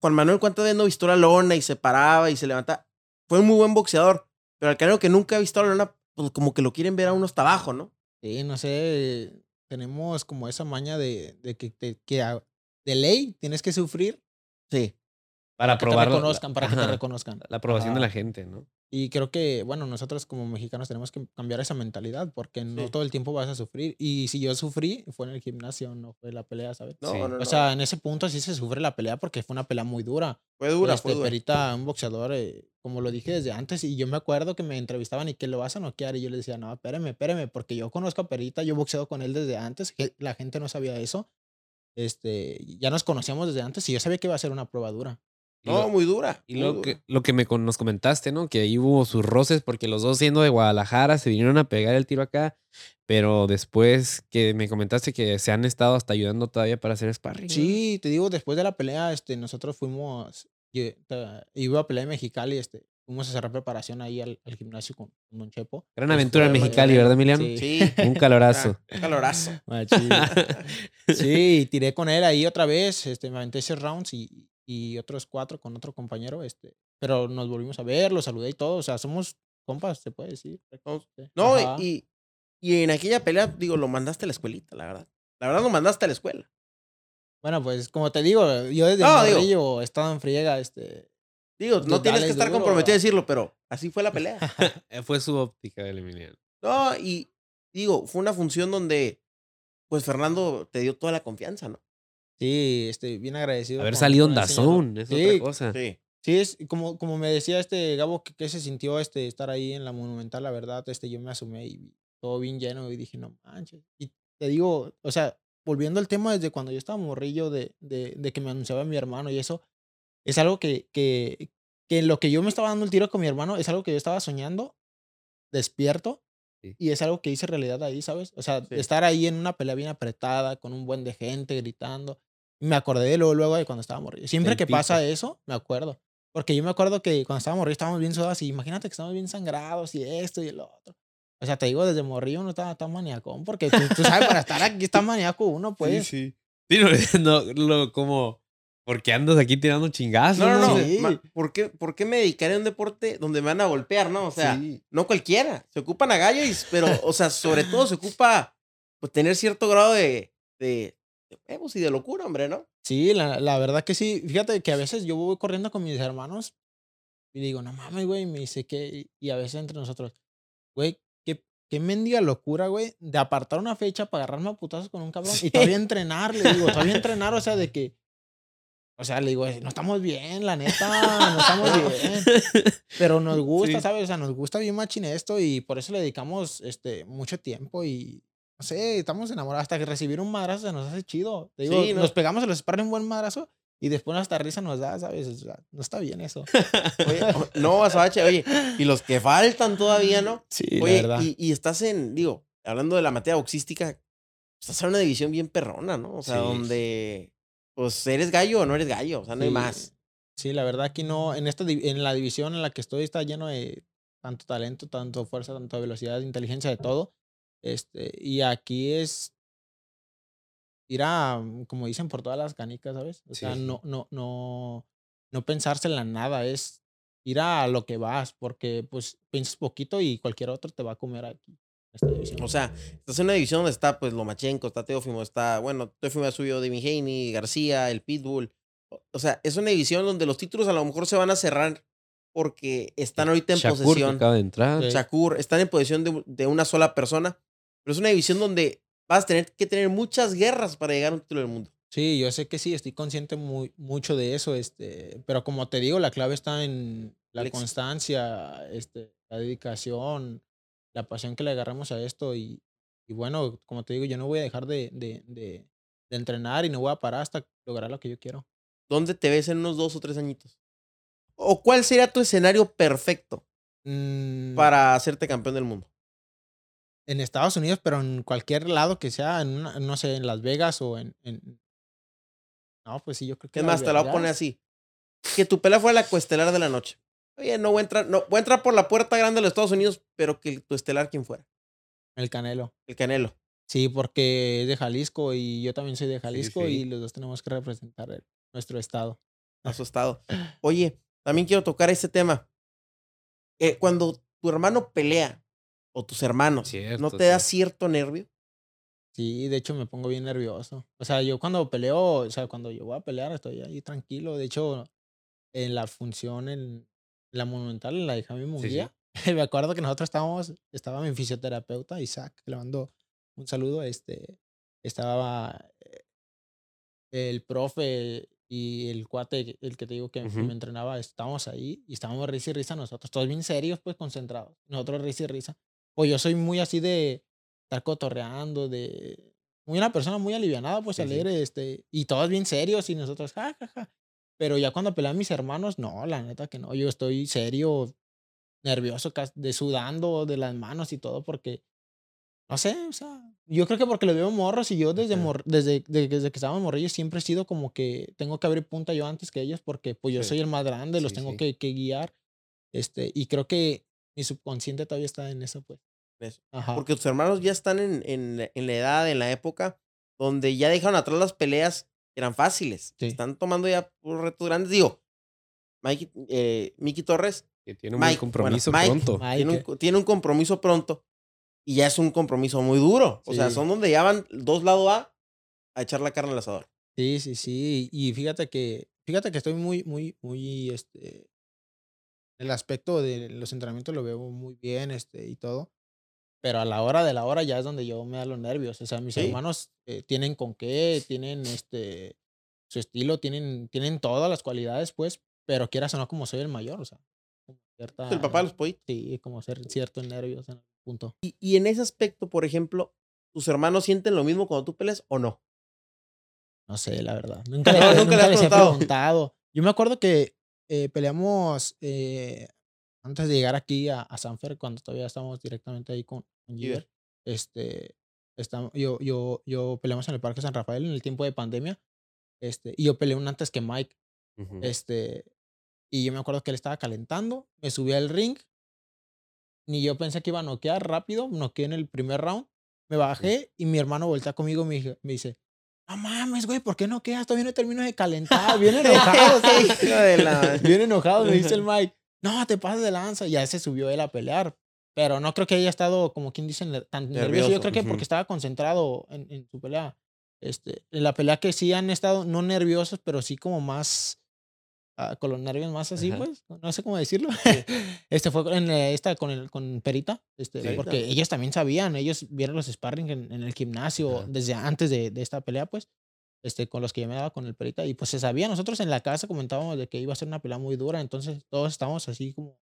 Juan Manuel, ¿cuántas veces no vistió la lona y se paraba y se levantaba? Fue un muy buen boxeador. Pero al Canelo que nunca ha visto la lona, pues como que lo quieren ver a uno hasta abajo, ¿no? Sí, no sé, tenemos como esa maña de, de que, te- que a- de ley tienes que sufrir Sí. Para que te reconozcan, para que te reconozcan. La aprobación de la gente, ¿no? Y creo que, bueno, nosotros como mexicanos tenemos que cambiar esa mentalidad porque no Sí. todo el tiempo vas a sufrir. Y si yo sufrí, fue en el gimnasio, no fue la pelea, ¿sabes? No, Sí. no, no. O sea, en ese punto sí se sufre la pelea porque fue una pelea muy dura. fue dura, este, fue dura. Perita, un boxeador, eh, como lo dije desde antes, y yo me acuerdo que me entrevistaban y que lo vas a noquear, y yo le decía, no, espérame, espérame, porque yo conozco a Perita, yo he boxeado con él desde antes, que la gente no sabía eso. Este, ya nos conocíamos desde antes y yo sabía que iba a ser una prueba dura. No, lo- muy dura. Y muy lo dura. que, lo que me con- nos comentaste, ¿no? Que ahí hubo sus roces porque los dos siendo de Guadalajara se vinieron a pegar el tiro acá, pero después que me comentaste que se han estado hasta ayudando todavía para hacer sparring. ¿no? Sí, te digo, después de la pelea, este, nosotros fuimos, yo- iba a pelear en Mexicali, este, fuimos a hacer preparación ahí al, al gimnasio con, con Don Chepo. Gran aventura en Mexicali, ¿verdad, Emiliano? Sí. Sí. Un calorazo. Un calorazo. Machín. Sí, tiré con él ahí otra vez, este, me aventé seis rounds y, y otros cuatro con otro compañero, este, pero nos volvimos a ver, lo saludé y todo, o sea, somos compas, se puede decir. Sí. No, Ajá. y, y en aquella pelea, digo, lo mandaste a la escuelita, la verdad. La verdad, lo mandaste a la escuela. Bueno, pues como te digo, yo desde No, digo- morrillo he estado en friega, este, Digo, no Pues tienes dale que estar duro, comprometido a decirlo, pero así fue la pelea. Eh, Fue su óptica del Emiliano. No, y digo, fue una función donde, pues Fernando te dio toda la confianza, ¿no? Sí, este, bien agradecido. Haber con- salido en con. Dazón, es Sí, otra cosa. Sí. Sí, es como, como me decía este Gabo, que, que se sintió este estar ahí en la Monumental, la verdad, este, yo me asumí y todo bien lleno y dije, no manches. Y te digo, o sea, volviendo al tema desde cuando yo estaba morrillo de, de, de que me anunciaba mi hermano y eso, es algo que, que, que en lo que yo me estaba dando el tiro con mi hermano es algo que yo estaba soñando, despierto, Sí. y es algo que hice realidad ahí, ¿sabes? O sea, Sí. estar ahí en una pelea bien apretada, con un buen de gente gritando. Me acordé de luego, luego de cuando estaba morrillo. Siempre Del que pico. pasa eso, me acuerdo. Porque yo me acuerdo que cuando estábamos morrillos estábamos bien sudados y imagínate que estamos bien sangrados y esto y el otro. O sea, te digo, desde morrillo uno estaba tan maniacón porque tú, tú sabes, para estar aquí está maníaco uno, pues. Sí, sí. Sí, no, no, lo, como, porque andas aquí tirando chingazos. No, no, no. Sí. ma- ¿Por qué, ¿Por qué me dedicaré a un deporte donde me van a golpear, no? O sea, Sí. no cualquiera. Se ocupan a gallo, y, pero, o sea, sobre todo se ocupa pues, tener cierto grado de, de, de huevos y de locura, hombre, ¿no? Sí, la, la verdad que sí. Fíjate que a veces yo voy corriendo con mis hermanos y digo, no mames, güey, me dice que. Y a veces entre nosotros, güey, qué, qué mendiga locura, güey, de apartar una fecha para agarrarme a putazos con un cabrón Sí. y todavía entrenar, le digo, todavía entrenar, o sea, de que. O sea, le digo, no estamos bien, la neta, no estamos bien. Pero nos gusta, Sí. ¿sabes? O sea, nos gusta bien machín esto y por eso le dedicamos este, mucho tiempo y. No sé, estamos enamorados. Hasta que recibir un madrazo se nos hace chido. Te digo, Sí, ¿no? nos pegamos a los sparring un buen madrazo y después hasta risa nos da, ¿sabes? O sea, no está bien eso. Oye, no, Azabache, oye, y los que faltan todavía, ¿no? Sí, Oye, y, y estás en, digo, hablando de la materia boxística, estás en una división bien perrona, ¿no? O sea, Sí. donde, pues, eres gallo o no eres gallo, o sea, no hay más. Sí, la verdad aquí no, en esta en la división en la que estoy está lleno de tanto talento, tanto fuerza, tanto velocidad, inteligencia, de todo. Este, y aquí es ir a, mm, como dicen, por todas las canicas, ¿sabes? O sea, Sí. no, no, no, no pensársela en nada, es ir a lo que vas, porque pues piensas poquito y cualquier otro te va a comer aquí. esta división. O sea, estás en una división donde está pues Lomachenko, está Teófimo, está, bueno, Teófimo ha subido Devin Haney, García, el Pitbull. O- sea, es una división donde los títulos a lo mejor se van a cerrar porque están ahorita en Shakur, posesión. acaba de entrar. Shakur, están en posesión de, de una sola persona. Pero es una división donde vas a tener que tener muchas guerras para llegar a un título del mundo. Sí, yo sé que sí, estoy consciente muy, mucho de eso, este, pero como te digo, la clave está en la constancia, este, la dedicación, la pasión que le agarramos a esto y, y bueno, como te digo, yo no voy a dejar de, de, de, de entrenar y no voy a parar hasta lograr lo que yo quiero. ¿Dónde te ves en unos dos o tres añitos? ¿O cuál sería tu escenario perfecto Mm, para hacerte campeón del mundo? En Estados Unidos, pero en cualquier lado que sea, en una- no sé, en Las Vegas o en... en- No, pues sí, yo creo que... Es más, te la voy a poner así. Que tu pelea fuera la coestelar de la noche. Oye, no voy a entrar, no, voy a entrar por la puerta grande de los Estados Unidos, pero que tu estelar quien fuera. El Canelo. El Canelo. Sí, porque es de Jalisco y yo también soy de Jalisco sí. y los dos tenemos que representar el- nuestro estado. a su estado. Oye, también quiero tocar este tema. Eh, cuando tu hermano pelea, o tus hermanos, ¿no Cierto, te da sí. cierto nervio? Sí, de hecho me pongo bien nervioso. O sea, yo cuando peleo, o sea, cuando yo voy a pelear estoy ahí tranquilo. De hecho, en la función en la Monumental, en la de Jaime Munguía, me acuerdo que nosotros estábamos, estaba mi fisioterapeuta, Isaac, que le mando un saludo, este, estaba eh, el profe y el cuate, el que te digo que, que Ujú. me entrenaba, estábamos ahí y estábamos risa y risa nosotros, todos bien serios, pues concentrados. Nosotros risa y risa. Pues yo soy muy así de estar cotorreando, de... Muy una persona muy alivianada, pues Sí, sí. alegre, este, y todos bien serios y nosotros, ja, ja, ja. Pero ya cuando pelean mis hermanos, no, la neta que no, yo estoy serio, nervioso, de sudando de las manos y todo, porque, no sé, o sea, yo creo que porque lo veo morros y yo desde, mor- desde, de- desde que estábamos morrillos siempre he sido como que tengo que abrir punta yo antes que ellos, porque pues yo Sí. soy el más grande, los Sí, tengo sí. que, que guiar, este, y creo que mi subconsciente todavía está en eso, pues. Eso. Ajá. Porque tus hermanos ya están en, en, la- en la edad, en la época, donde ya dejaron atrás las peleas que eran fáciles. Sí. Están tomando ya puros retos grandes. Digo, Mikey, eh, Miki Torres Que tiene un Mike, bueno, compromiso Mike, pronto. Mike, tiene un, eh, tiene un compromiso pronto y ya es un compromiso muy duro. O sea, son donde ya van dos lados A a echar la carne al asador. Sí, sí, sí. Y fíjate que, fíjate que estoy muy, muy, muy, este, el aspecto de los entrenamientos lo veo muy bien, este, y todo. Pero a la hora de la hora ya es donde yo me da los nervios. O sea, mis Sí. hermanos eh, tienen con qué, tienen este, su estilo, tienen, tienen todas las cualidades, pues, pero quieras o no, como soy el mayor, o sea, como cierta, El papá los pollitos. sí, como ser ciertos nervios en algún punto. Y, y en ese aspecto, por ejemplo, ¿tus hermanos sienten lo mismo cuando tú peleas o no? No sé, la verdad. Nunca, No, le- nunca nunca les he preguntado. Yo me acuerdo que eh, peleamos eh, antes de llegar aquí a, a Sanfer, cuando todavía estábamos directamente ahí con, con Giver. Este, estamos, yo, yo, yo peleamos en el Parque San Rafael en el tiempo de pandemia. Este, y yo peleé un antes que Mike. Ujú. Este, y yo me acuerdo que él estaba calentando, me subí al ring, ni yo pensé que iba a noquear rápido, noqueé en el primer round, me bajé y mi hermano voltea conmigo y me, me dice, no mames, güey, ¿por qué noqueas? Todavía no termino de calentar, bien enojado, la- bien enojado, me dice el Mike, no, te pasas de lanza, y ya se subió él a pelear, pero no creo que haya estado, como quien dice, ner- tan nervioso, Nervioso, yo creo que porque estaba concentrado en, en su pelea. Este, en la pelea que sí han estado, no nerviosos, pero sí como más, con los nervios más así, Ajá. pues, no sé cómo decirlo. este fue en esta con, el, con Perita, este, Sí. porque ellos también sabían, ellos vieron los sparring en, en el gimnasio Ajá. desde antes de, de esta pelea, pues, este, con los que yo me daba con el Perita, y pues se sabía, nosotros en la casa comentábamos de que iba a ser una pelea muy dura, entonces todos estábamos así como...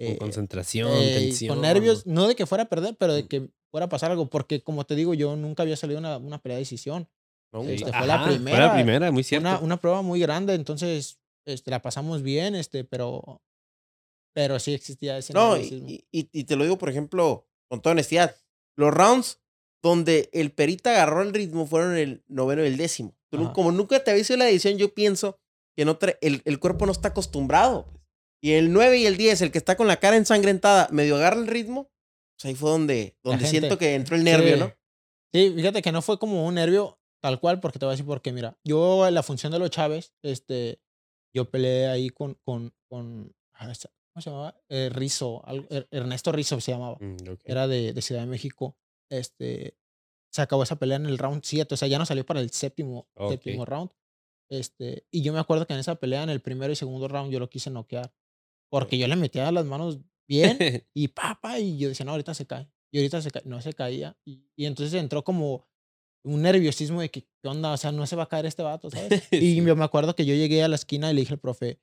Con eh, concentración, eh, tensión. con nervios, no de que fuera a perder, pero de Mm. que fuera a pasar algo, porque como te digo, yo nunca había salido una, una pelea de decisión. No, Sí. este, fue la Ajá, Fue primera, la primera, muy cierto. Una, una prueba muy grande, entonces este, la pasamos bien, este, pero, pero sí existía ese No, y, y- y te lo digo, por ejemplo, con toda honestidad. Los rounds donde el Perita agarró el ritmo fueron el noveno y el décimo. Ajá. como nunca te había la edición, yo pienso que no el, el cuerpo no está acostumbrado. pues. Y el 9 y el 10, el que está con la cara ensangrentada, medio agarra el ritmo, pues ahí fue donde, donde gente- siento que entró el nervio, Sí. ¿no? Sí, fíjate que no fue como un nervio tal cual, porque te voy a decir por qué. Mira, yo la función de los Chávez, este, yo peleé ahí con, con, con ah, ¿cómo se llamaba? Eh, Rizo, Er- Ernesto Rizo se llamaba. Mm, ok. Era de, de Ciudad de México. Este, se acabó esa pelea en el round 7, o sea, ya no salió para el séptimo, Ok. séptimo round. Este, y yo me acuerdo que en esa pelea, en el primero y segundo round, yo lo quise noquear. Porque yo le metía las manos bien y papá, y yo decía, no, ahorita se cae. Y ahorita se cae. No se caía. Y, y entonces entró como un nerviosismo de que, ¿qué onda? O sea, no se va a caer este vato, ¿sabes? Y Sí. yo me acuerdo que yo llegué a la esquina y le dije al profe,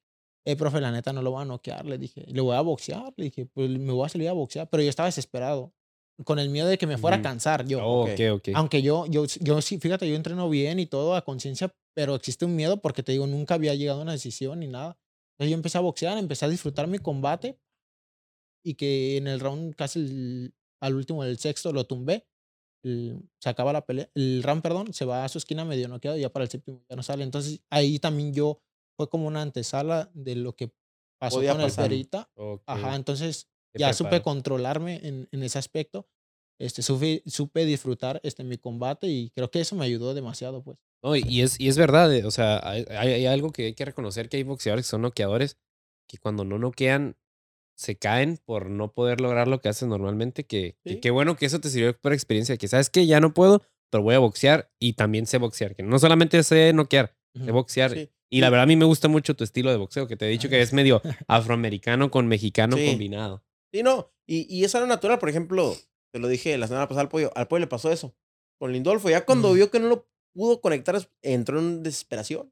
eh, profe, la neta no lo voy a noquear. Le dije, le voy a boxear. Le dije, pues me voy a salir a boxear. Pero yo estaba desesperado. Con el miedo de que me fuera a cansar yo. Oh, ok. ok, ok. Aunque yo, yo, yo sí, fíjate, yo entreno bien y todo a conciencia, pero existe un miedo porque te digo, nunca había llegado a una decisión ni nada. Entonces yo empecé a boxear, empecé a disfrutar mi combate y que en el round casi el- al último, el sexto, lo tumbé. El- se acaba la pelea, el round, perdón, se va a su esquina medio noqueado y ya para el séptimo ya no sale. Entonces ahí también yo fue como una antesala de lo que pasó Podía con el pasar. Perita. Ok. Ajá, entonces Te ya supe preparó. controlarme en, en ese aspecto. Este, supe, supe disfrutar este, mi combate y creo que eso me ayudó demasiado, pues. No, y- es, y es verdad, eh, o sea, hay, hay- hay algo que hay que reconocer que hay boxeadores que son noqueadores que cuando no noquean se caen por no poder lograr lo que hacen normalmente, que, qué bueno que eso te sirvió por experiencia, que sabes que ya no puedo, pero voy a boxear y también sé boxear, que no solamente sé noquear, sé boxear. Sí. Y la verdad a mí me gusta mucho tu estilo de boxeo, que te he dicho que es medio afroamericano con mexicano Sí. combinado. Sí, no. Y, y es algo natural. Por ejemplo, te lo dije la semana pasada al pollo. Al pollo le pasó eso. Con Lindolfo. Ya cuando Mm. vio que no lo pudo conectar, entró en desesperación.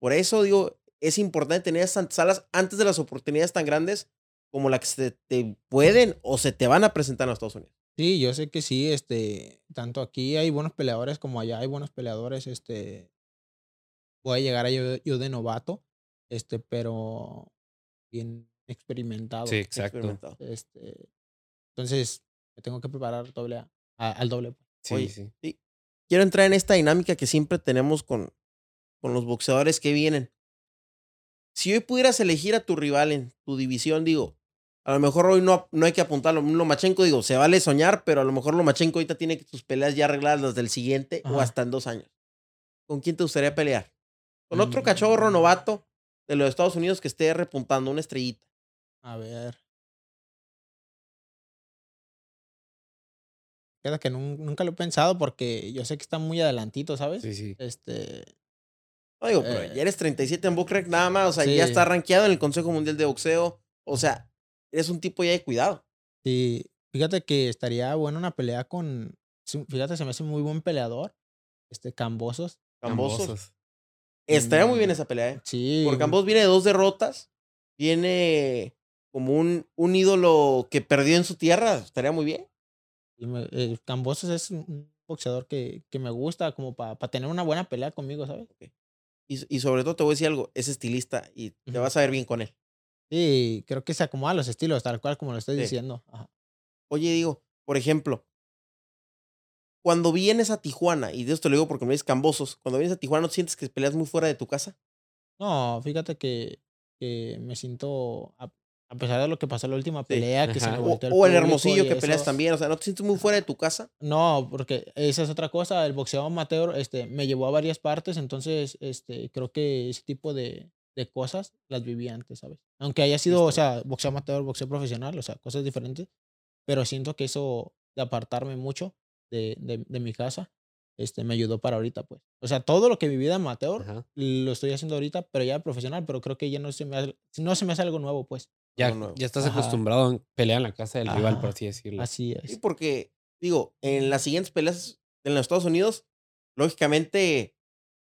Por eso digo, es importante tener esas salas antes de las oportunidades tan grandes como las que se te pueden o se te van a presentar en los Estados Unidos. Sí, yo sé que sí, este, tanto aquí hay buenos peleadores como allá hay buenos peleadores, este, voy a llegar a yo, yo de novato, este, pero bien experimentado. Sí, exacto. experimentado. Este, entonces, me tengo que preparar doble A, a- al doble. pues. Sí, Oye, sí. Quiero entrar en esta dinámica que siempre tenemos con, con los boxeadores que vienen. Si hoy pudieras elegir a tu rival en tu división, digo, a lo mejor hoy no, no hay que apuntarlo. Un Lomachenko, digo, se vale soñar, pero a lo mejor Lomachenko ahorita tiene sus peleas ya arregladas las del siguiente o hasta en dos años. ¿Con quién te gustaría pelear? Con otro Mm. cachorro novato de los Estados Unidos que esté repuntando una estrellita. A ver. Queda que nun- nunca lo he pensado porque yo sé que está muy adelantito, ¿sabes? Sí, sí. Este, No digo, pero Eh, ya eres 37 en Bookrec nada más, o sea, ya está rankeado en el Consejo Mundial de Boxeo. O sea, eres un tipo ya de cuidado. sí, fíjate que estaría buena una pelea con, fíjate, se me hace muy buen peleador, este, Cambosos. Cambosos. Estaría muy bien Mm, esa pelea, ¿eh? Sí. Porque Ambos viene de dos derrotas. Viene como un, un ídolo que perdió en su tierra. Estaría muy bien. y me- eh, Cambosos es un- boxeador que, que me gusta como para tener una buena pelea conmigo, ¿sabes? Y, y sobre todo te voy a decir algo. Es estilista y te Ujú. vas a ver bien con él. Sí, creo que se acomoda a los estilos, tal cual como lo estoy Sí. diciendo. Ajá. Oye, digo, por ejemplo, cuando vienes a Tijuana, y de esto te lo digo porque me dices Cambosos, cuando vienes a Tijuana, ¿no sientes que peleas muy fuera de tu casa? No, fíjate que, que me siento, a, a pesar de lo que pasó en la última Sí, pelea, que se me O, volteó el o el público Hermosillo que peleas también. O sea, ¿no te sientes muy fuera de tu casa? No, porque esa es otra cosa. El boxeo amateur este, me llevó a varias partes, entonces este, creo que ese tipo de, de cosas las viví antes, ¿sabes? Aunque haya sido, o sea, boxeo amateur, boxeo profesional, o sea, cosas diferentes, pero siento que eso de apartarme mucho de, de, de mi casa este, me ayudó para ahorita, pues. O sea, todo lo que viví de amateur Ajá. lo estoy haciendo ahorita, pero ya profesional, pero creo que ya no se me hace, no se me hace algo nuevo, pues. Ya, nuevo. ya estás Ajá. acostumbrado a pelear en la casa del rival, por Ajá. así decirlo. Así Sí, es. porque, digo, en las siguientes peleas en los Estados Unidos, lógicamente,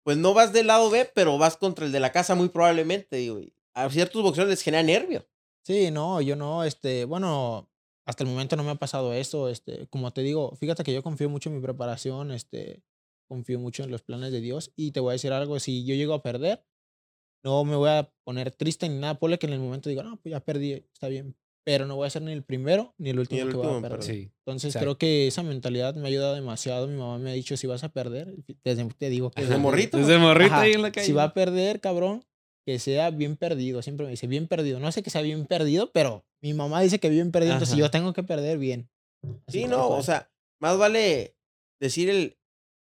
pues no vas del lado B, pero vas contra el de la casa muy probablemente, A ciertos boxeadores les genera nervios. Sí, no, yo no, este, bueno, hasta el momento no me ha pasado eso, este, como te digo, fíjate que yo confío mucho en mi preparación, este, confío mucho en los planes de Dios y te voy a decir algo, si yo llego a perder, no me voy a poner triste ni nada, ponle que en el momento digo, no, pues ya perdí, está bien, pero no voy a ser ni el primero ni el último el que voy último a en perder. Sí. Entonces exacto. creo que esa mentalidad me ha ayudado demasiado, mi mamá me ha dicho, si vas a perder, desde te digo que Desde morrito. Desde morrito ahí en la calle. si va a perder, cabrón, que sea bien perdido. Siempre me dice, bien perdido. No sé que sea bien perdido, pero mi mamá dice que bien perdido, entonces Ajá. yo tengo que perder bien. Así Sí, no, o sea, más vale decir el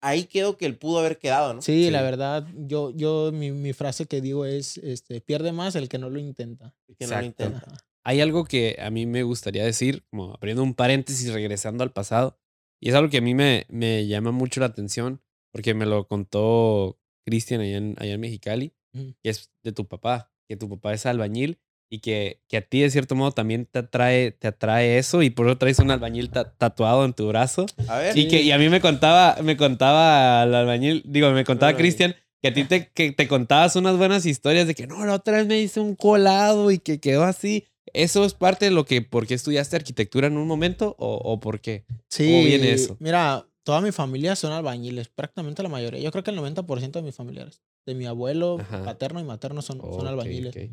ahí quedó que él pudo haber quedado, ¿no? Sí, la verdad, yo, yo, mi, mi frase que digo es, este, pierde más el que no lo intenta. El que no lo intenta. Ajá. Hay algo que a mí me gustaría decir, como abriendo un paréntesis, regresando al pasado. Y es algo que a mí me, me llama mucho la atención, porque me lo contó Cristian allá en, allá en Mexicali, Ujú. que es de tu papá, que tu papá es albañil y que, que a ti de cierto modo también te atrae, te atrae eso y por eso traes un albañil ta- tatuado en tu brazo. A ver, Y que y a mí me contaba, me contaba el albañil, digo, me contaba. Cristian que a ti te, que te contabas unas buenas historias de que no, la otra vez me hice un colado y que quedó así. ¿Eso es parte de lo que, por qué estudiaste arquitectura en un momento o, o por qué? Sí, viene eso? Mira, toda mi familia son albañiles, prácticamente la mayoría. Yo creo que el 90% de mis familiares, de mi abuelo, Ajá. paterno y materno son, son albañiles. ok.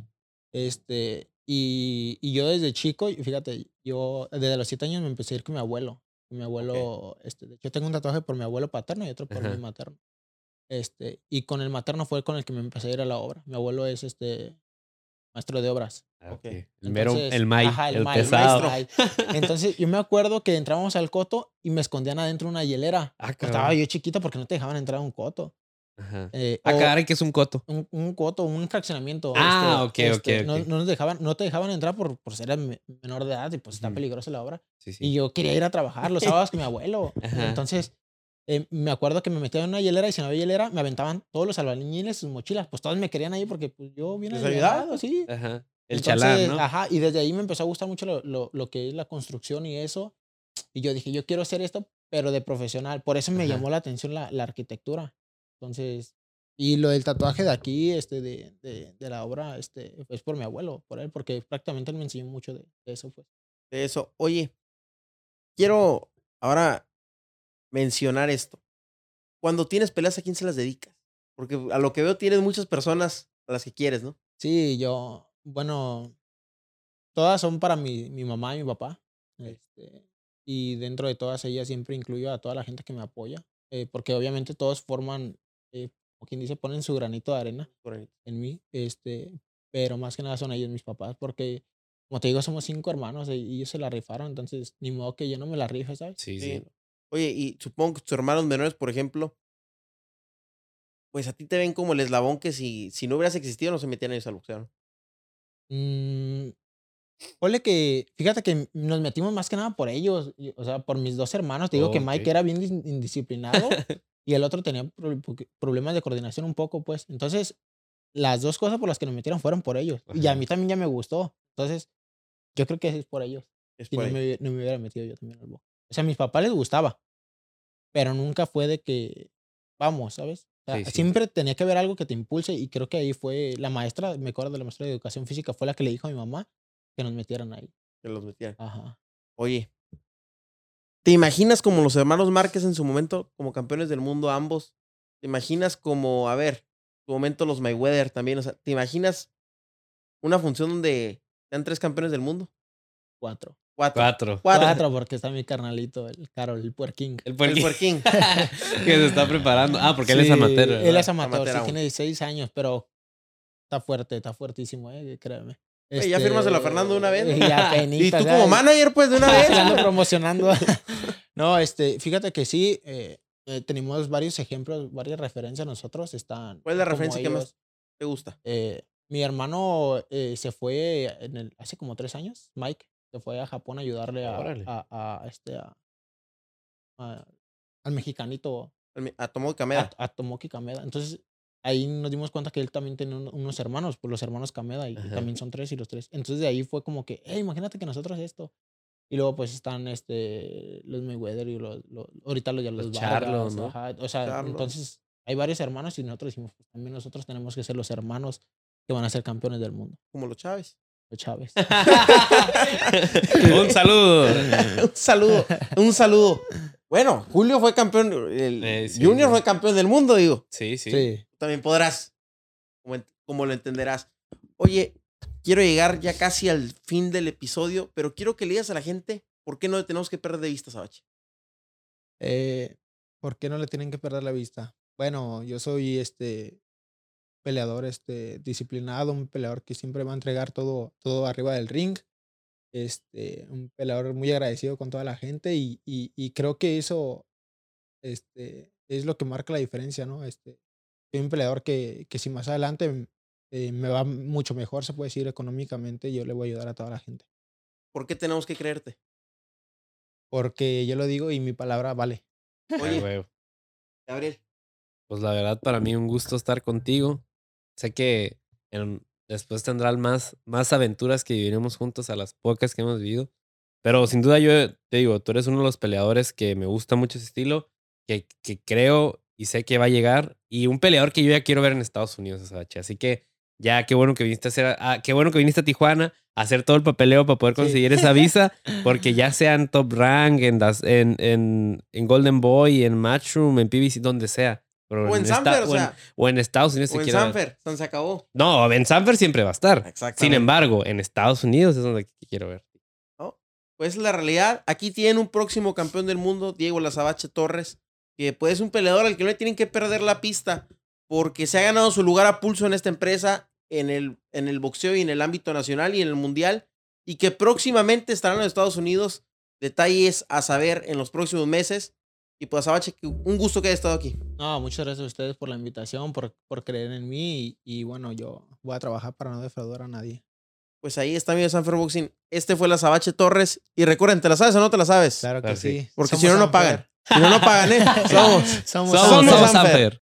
Este, y, y yo desde chico, fíjate, yo desde los siete años me empecé a ir con mi abuelo. Mi abuelo, este, yo tengo un tatuaje por mi abuelo paterno y otro por Ajá. mi materno. Este, y con el materno fue con el que me empecé a ir a la obra. Mi abuelo es este maestro de obras. Ah, Ok. ok. El mero, Entonces, el ajá, el, pesado. maestro. Entonces yo me acuerdo que entrábamos al coto y me escondían adentro de una hielera. Ah, Estaba yo chiquito porque no te dejaban entrar a un coto. Ajá. Eh, Ah, caray, que es un coto. un, un coto, un fraccionamiento. Ah, este, ok, ok, este, No, ok. no nos dejaban, no te dejaban entrar por, por ser me- menor de edad y pues está Ujú. peligrosa la obra. Sí, sí. Y yo quería ir a trabajar los sábados con mi abuelo. Ajá. Entonces, eh, me acuerdo que me metían en una hielera y si no había hielera, me aventaban todos los albañiles sus mochilas. Pues todos me querían ahí porque pues, yo bien ¿Les ayudaba? alivianado, sí. Ajá. El Entonces, chalán, ¿no? Ajá, y desde ahí me empezó a gustar mucho lo, lo, lo que es la construcción y eso. Y yo dije, yo quiero hacer esto, pero de profesional. Por eso me Ajá. llamó la atención la, la arquitectura. Entonces, y lo del tatuaje de aquí, este, de, de, de la obra, este, es por mi abuelo, por él, porque prácticamente él me enseñó mucho de, de eso, pues. de eso. Oye, quiero ahora mencionar esto. Cuando tienes peleas, ¿a quién se las dedicas? Porque a lo que veo tienes muchas personas a las que quieres, ¿no? Sí, yo, bueno, todas son para mi, mi mamá y mi papá. Este, y dentro de todas ellas siempre incluyo a toda la gente que me apoya, eh, porque obviamente todos forman, eh, como quien dice, ponen su granito de arena en mí, este, pero más que nada son ellos mis papás, porque como te digo, somos cinco hermanos y y ellos se la rifaron, entonces ni modo que yo no me la rife, ¿sabes? Sí, Sí. Oye, y supongo que tus hermanos menores, por ejemplo, pues a ti te ven como el eslabón que si, si no hubieras existido no se metían ellos al boxeo. ¿no? Mm, que, fíjate que nos metimos más que nada por ellos, o sea, por mis dos hermanos. Te digo que. Mike era bien dis- indisciplinado y el otro tenía problemas de coordinación un poco, pues. Entonces, las dos cosas por las que nos metieron fueron por ellos. Y a mí también ya me gustó. Entonces, yo creo que es por ellos. Es Si por no ahí. me, no me hubiera metido yo también al box. O sea, a mis papás les gustaba, pero nunca fue de que, vamos, ¿sabes? O sea, Sí, sí. Siempre tenía que haber algo que te impulse y creo que ahí fue la maestra, me acuerdo de la maestra de educación física, fue la que le dijo a mi mamá que nos metieran ahí. Que los metían. Ajá. Oye, ¿te imaginas como los hermanos Márquez en su momento, como campeones del mundo ambos? ¿Te imaginas como, a ver, en su momento los Mayweather también? O sea, ¿te imaginas una función donde sean tres campeones del mundo? Cuatro. Cuatro. Cuatro. Cuatro. Cuatro, porque está mi carnalito, el Carol, el puerquín. El El puerquín puerquín. que se está preparando. Ah, porque él es Sí, amateur. Él ¿verdad? es amateur, Amateur sí, aún. tiene 16 años, pero está fuerte, está fuertísimo, eh, créeme. Oye, ya fírmaselo a Fernando de una vez, ¿no? Y, Y apenitas, tú ya, como y- manager, pues, de una Ah, vez. ando promocionando. no, este, fíjate que sí, eh, eh, tenemos varios ejemplos, varias referencias nosotros. Están ¿Cuál es la referencia que más ellos. te gusta? Eh, mi hermano eh, se fue en el, hace como tres años, Mike, se fue a Japón a ayudarle a, a, a, este, a- a- al mexicanito A Tomoki Kameda. a, Tomoki Kameda. Entonces, ahí nos dimos cuenta que él también tiene un- unos hermanos, pues los hermanos Kameda, y Ajá. también son tres y los tres. Entonces, de ahí fue como que, hey, imagínate que nosotros esto. Y luego, pues están este, los Mayweather y los, los- ahorita los, ya los, Los Charlos, ¿no? ajá, O sea, Charlos. entonces hay varios hermanos y nosotros dijimos, pues también nosotros tenemos que ser los hermanos que van a ser campeones del mundo. Como los Chávez. Chávez. Un saludo. un saludo, un saludo. Bueno, Julio fue campeón, el Eh, sí, Junior fue campeón del mundo, digo. Sí, sí. también podrás, como lo entenderás. Oye, quiero llegar ya casi al fin del episodio, pero quiero que le digas a la gente por qué no le tenemos que perder de vista, Sabache. Eh, ¿Por qué no le tienen que perder la vista? Bueno, yo soy este peleador este, disciplinado, un peleador que siempre va a entregar todo, todo arriba del ring. Este, un peleador muy agradecido con toda la gente y, y, y creo que eso este, es lo que marca la diferencia, ¿no? Este, soy un peleador que, que si más adelante eh, me va mucho mejor, se puede decir, económicamente, yo le voy a ayudar a toda la gente. ¿Por qué tenemos que creerte? Porque yo lo digo y mi palabra vale. Oye. Gabriel, Pues la verdad, para mí un gusto estar contigo. Sé que en- después tendrán más, más aventuras que viviremos juntos a las pocas que hemos vivido. Pero sin duda yo te digo, tú eres uno de los peleadores que me gusta mucho ese estilo, que, que creo y sé que va a llegar. Y un peleador que yo ya quiero ver en Estados Unidos, Asabache. Así que ya qué bueno que viniste a hacer, ah, qué bueno que viniste a Tijuana a hacer todo el papeleo para poder Sí. conseguir esa visa. Porque ya sea en Top Rank, en, das- en, en, en Golden Boy, en Matchroom, en PBC, donde sea. Pero o en esta- Sanfer, o o en- sea, o en Estados Unidos se o en quiere ver. Sanfer, San se acabó. No, en Sanfer siempre va a estar. Sin embargo, en Estados Unidos es donde quiero ver. Pues es la realidad. Aquí tienen un próximo campeón del mundo, Diego Lazabache Torres, que pues es un peleador al que no le tienen que perder la pista, porque se ha ganado su lugar a pulso en esta empresa, en el, en el boxeo y en el ámbito nacional y en el mundial, y que próximamente estarán en Estados Unidos. Detalles a saber en los próximos meses. Y pues Azabache, que un gusto que haya estado aquí. No, muchas gracias a ustedes por la invitación, por, por creer en mí y, y bueno, yo voy a trabajar para no defraudar a nadie. Pues ahí está mi Sanfer Boxing. Este fue Lazabache Torres. Y recuerden, ¿te la sabes o no te la sabes? Claro que Claro, sí. sí. Porque Somos si no, no pagan. Si no, no pagan, ¿eh? Somos. Somos, Somos, Somos somos Sanfer. Sanfer.